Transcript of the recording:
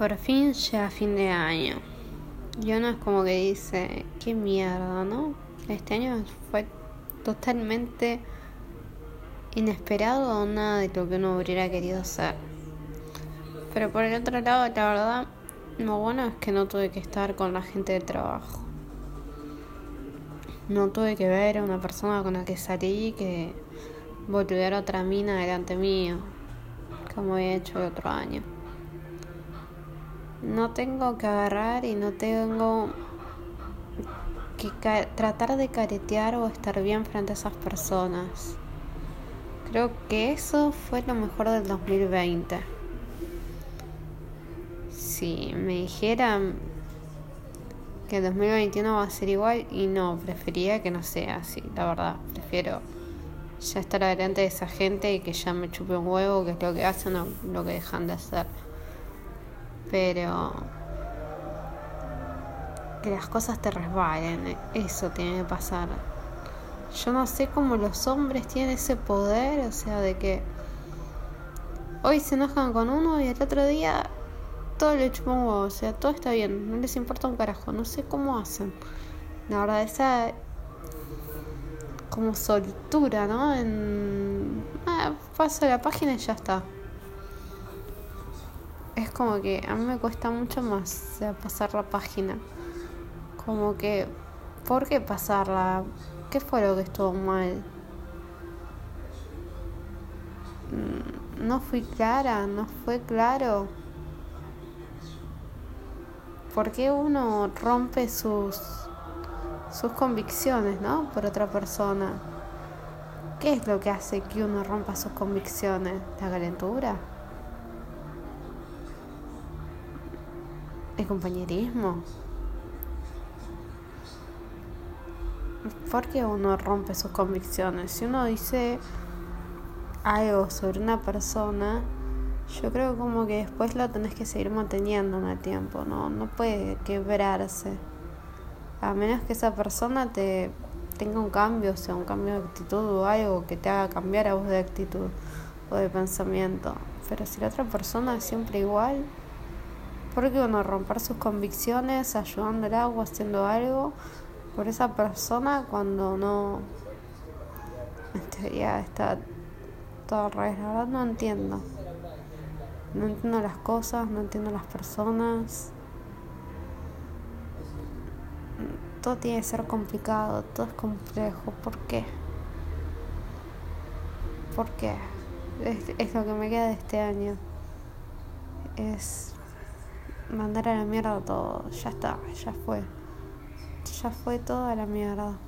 Por fin llega fin de año. Y uno es como que dice, qué mierda, ¿no? Este año fue totalmente inesperado nada de lo que uno hubiera querido hacer. Pero por el otro lado, la verdad, lo bueno es que no tuve que estar con la gente del trabajo. No tuve que ver a una persona con la que salí que volviera otra mina delante mío, como había hecho el otro año. No tengo que agarrar y no tengo que tratar de caretear o estar bien frente a esas personas. Creo que eso fue lo mejor del 2020. Si me dijeran que el 2021 va a ser igual y no, prefería que no sea así, la verdad. Prefiero ya estar adelante de esa gente y que ya me chupe un huevo, que es lo que hacen o lo que dejan de hacer. Pero que las cosas te resbalen, eso tiene que pasar. Yo no sé cómo los hombres tienen ese poder, o sea, de que hoy se enojan con uno y el otro día todo le chupan un huevo, o sea, todo está bien, no les importa un carajo, no sé cómo hacen. La verdad, esa como soltura, ¿no? En, ah, paso la página y ya está. Es como que a mí me cuesta mucho más pasar la página. Como que, ¿por qué pasarla? ¿Qué fue lo que estuvo mal? Mm, no fui clara, no fue claro. ¿Por qué uno rompe sus sus convicciones, ¿no? Por otra persona. ¿Qué es lo que hace que uno rompa sus convicciones? ¿La calentura? ¿El compañerismo? ¿Por qué uno rompe sus convicciones? Si uno dice algo sobre una persona, yo creo como que después lo tenés que seguir manteniendo en el tiempo, ¿no? No puede quebrarse a menos que esa persona te tenga un cambio, o sea, un cambio de actitud o algo que te haga cambiar a vos de actitud o de pensamiento. Pero si la otra persona es siempre igual, ¿por qué uno romper sus convicciones ayudándola o haciendo algo por esa persona cuando no en teoría está todo al revés? La verdad no entiendo. No entiendo las cosas, no entiendo las personas. todo tiene que ser complicado, todo es complejo. ¿Por qué? ¿Por qué? Es, lo que me queda de este año. Es mandar a la mierda todo. Ya está, ya fue. Ya fue todo a la mierda.